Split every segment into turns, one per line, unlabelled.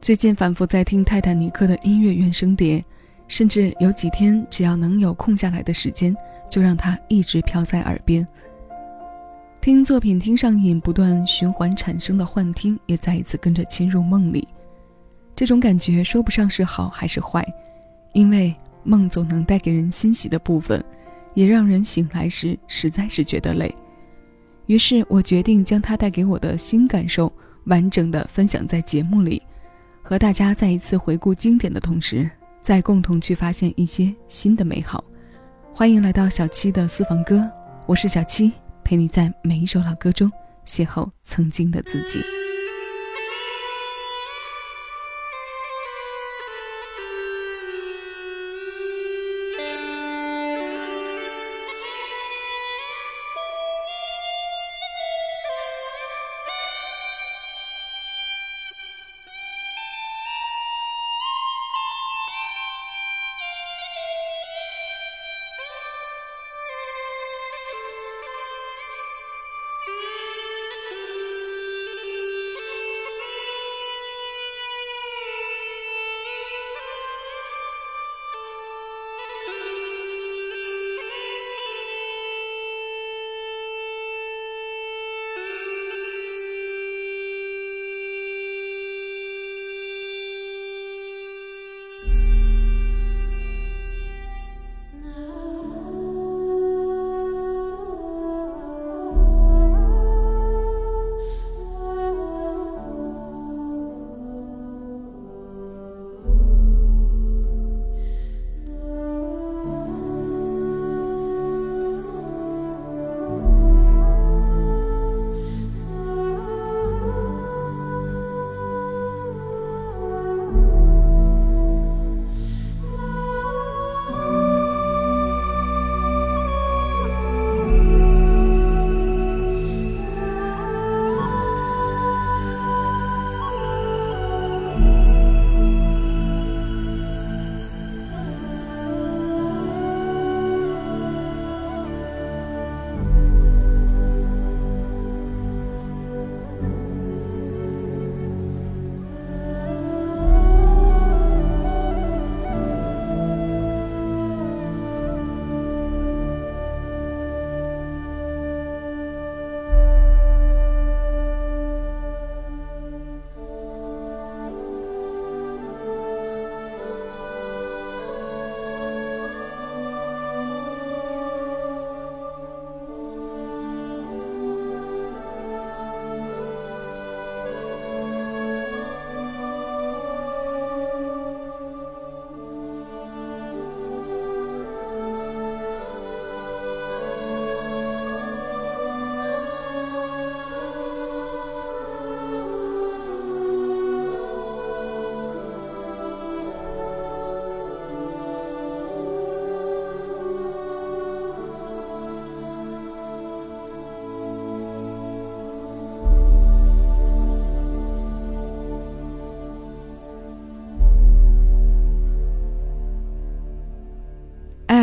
最近反复在听《泰坦尼克》的音乐原声碟，甚至有几天只要能有空下来的时间，就让它一直飘在耳边。听作品听上瘾，不断循环产生的幻听也再一次跟着侵入梦里。这种感觉说不上是好还是坏，因为梦总能带给人欣喜的部分，也让人醒来时实在是觉得累。于是我决定将它带给我的新感受完整的分享在节目里。和大家再一次回顾经典的同时，再共同去发现一些新的美好。欢迎来到小七的私房歌，我是小七，陪你在每一首老歌中邂逅曾经的自己。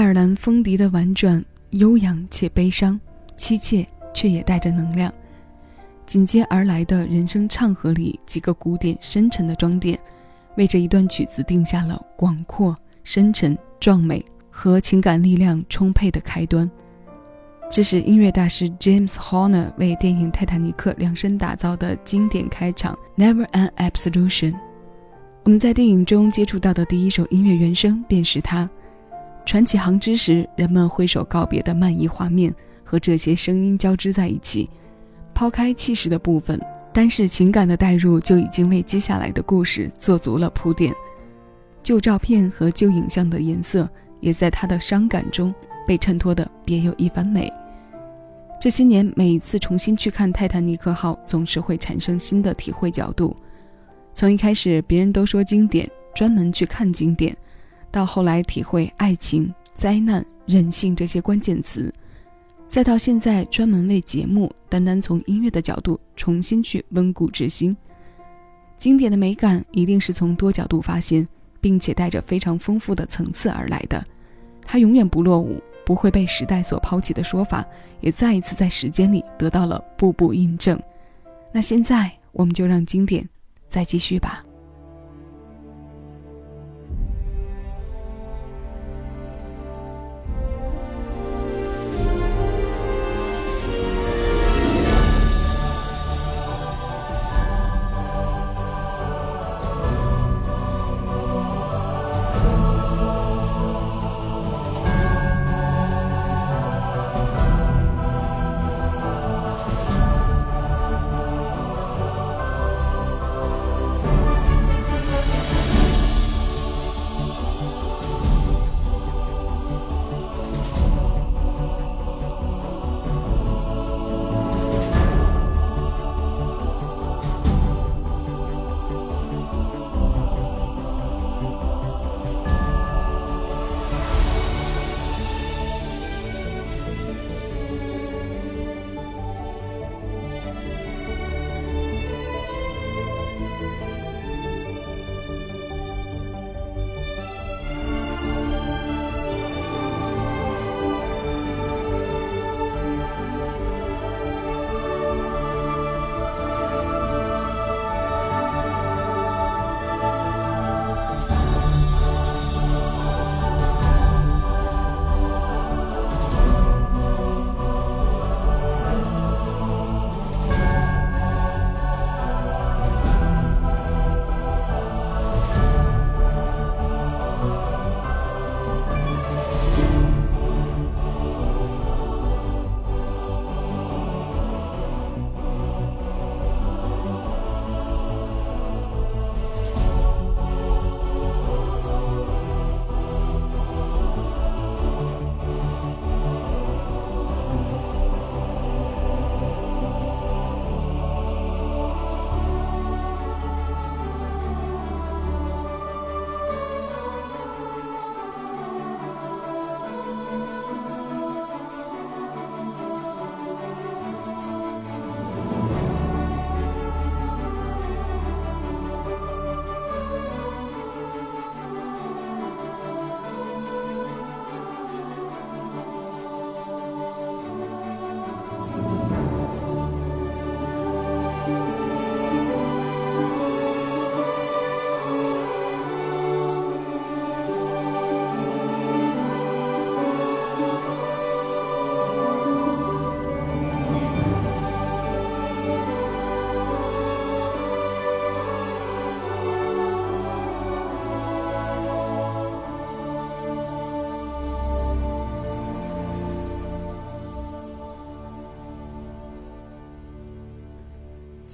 尔兰风笛的婉转、悠扬且悲伤，凄切却也带着能量。紧接而来的人声唱和里几个古典深沉的装点，为这一段曲子定下了广阔、深沉、壮美和情感力量充沛的开端。这是音乐大师 James Horner 为电影《泰坦尼克》量身打造的经典开场《Never an Absolution》。我们在电影中接触到的第一首音乐原声便是它。传起航之时，人们挥手告别的漫溢画面和这些声音交织在一起。抛开气势的部分，单是情感的代入就已经为接下来的故事做足了铺垫。旧照片和旧影像的颜色也在他的伤感中被衬托得别有一番美。这些年，每一次重新去看《泰坦尼克号》，总是会产生新的体会角度。从一开始，别人都说经典，专门去看经典。到后来体会爱情、灾难、人性这些关键词，再到现在专门为节目，单单从音乐的角度重新去温故知新。经典的美感一定是从多角度发现，并且带着非常丰富的层次而来的。它永远不落伍，不会被时代所抛弃的说法，也再一次在时间里得到了步步印证。那现在我们就让经典再继续吧。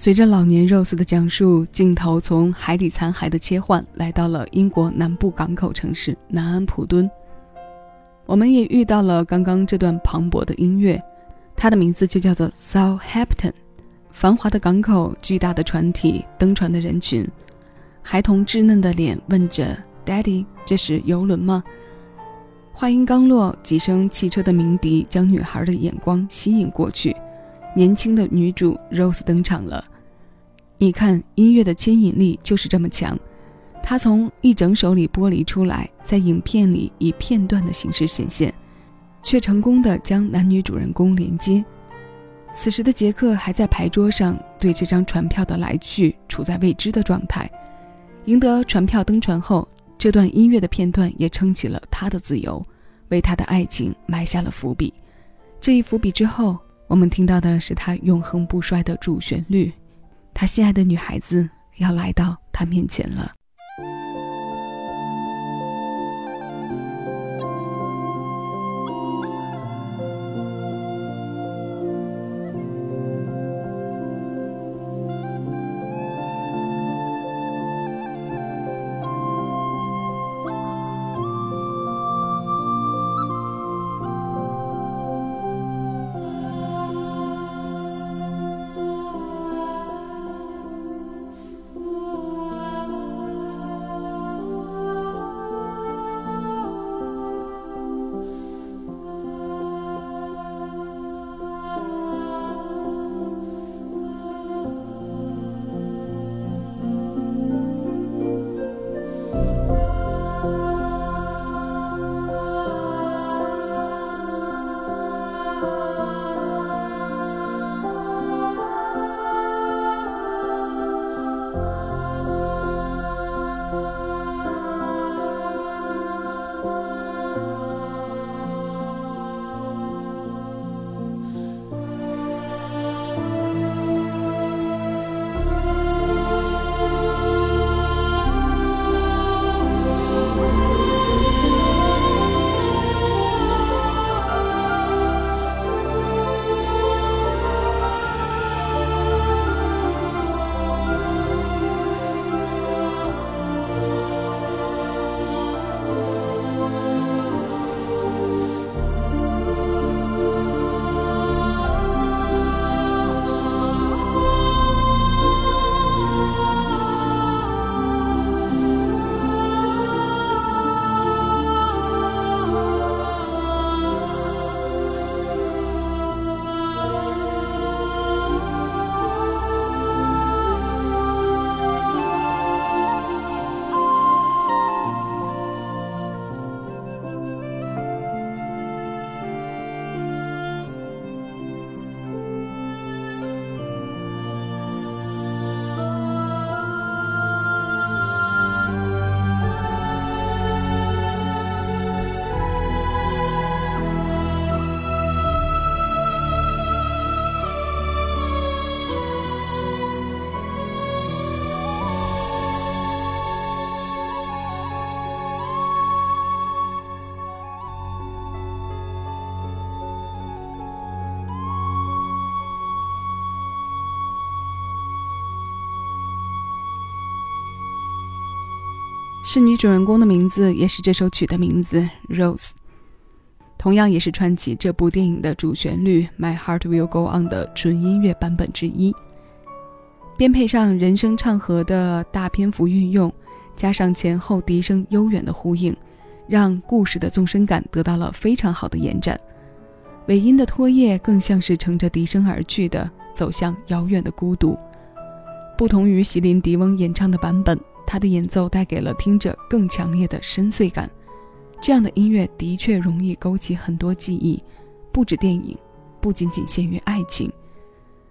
随着老年 Rose 的讲述，镜头从海底残骸的切换，来到了英国南部港口城市南安普敦。我们也遇到了刚刚这段磅礴的音乐，它的名字就叫做 Southampton。繁华的港口，巨大的船体，登船的人群，孩童稚嫩的脸问着 “Daddy，这是游轮吗？”话音刚落，几声汽车的鸣笛将女孩的眼光吸引过去。年轻的女主 Rose 登场了。你看，音乐的牵引力就是这么强。它从一整首里剥离出来，在影片里以片段的形式显现，却成功的将男女主人公连接。此时的杰克还在牌桌上对这张船票的来去处在未知的状态。赢得船票登船后，这段音乐的片段也撑起了他的自由，为他的爱情埋下了伏笔。这一伏笔之后。我们听到的是他永恒不衰的主旋律，他心爱的女孩子要来到他面前了。是女主人公的名字，也是这首曲的名字，Rose。同样也是串起这部电影的主旋律《My Heart Will Go On》的纯音乐版本之一。编配上人声唱和的大篇幅运用，加上前后笛声悠远的呼应，让故事的纵深感得到了非常好的延展。尾音的拖曳更像是乘着笛声而去的，走向遥远的孤独。不同于席琳迪翁演唱的版本。他的演奏带给了听者更强烈的深邃感，这样的音乐的确容易勾起很多记忆，不止电影，不仅仅限于爱情，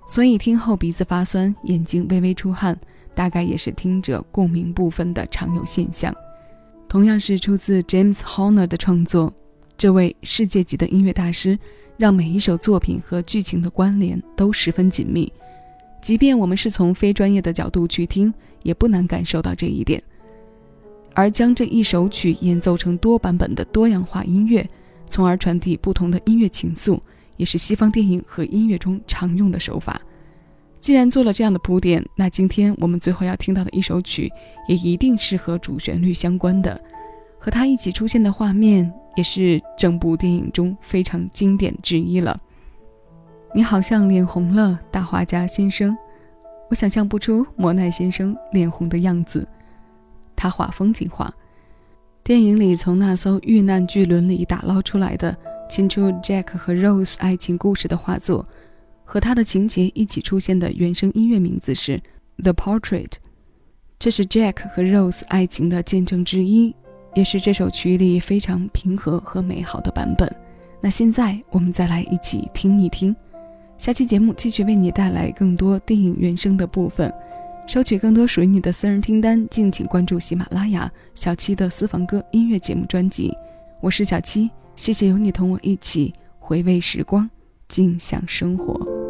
所以听后鼻子发酸，眼睛微微出汗，大概也是听者共鸣部分的常有现象。同样是出自 James Horner 的创作，这位世界级的音乐大师，让每一首作品和剧情的关联都十分紧密。即便我们是从非专业的角度去听，也不难感受到这一点。而将这一首曲演奏成多版本的多样化音乐，从而传递不同的音乐情愫，也是西方电影和音乐中常用的手法。既然做了这样的铺垫，那今天我们最后要听到的一首曲，也一定是和主旋律相关的，和它一起出现的画面，也是整部电影中非常经典之一了。你好像脸红了，大画家先生，我想象不出莫奈先生脸红的样子。他画风景画，电影里从那艘遇难巨轮里打捞出来的，牵出 Jack 和 Rose 爱情故事的画作。和他的情节一起出现的原声音乐名字是《The Portrait》，这是 Jack 和 Rose 爱情的见证之一，也是这首曲里非常平和和美好的版本。那现在我们再来一起听一听，下期节目继续为你带来更多电影原声的部分。收取更多属于你的私人听单，敬请关注喜马拉雅小七的私房歌音乐节目专辑。我是小七，谢谢有你同我一起回味时光，静享生活。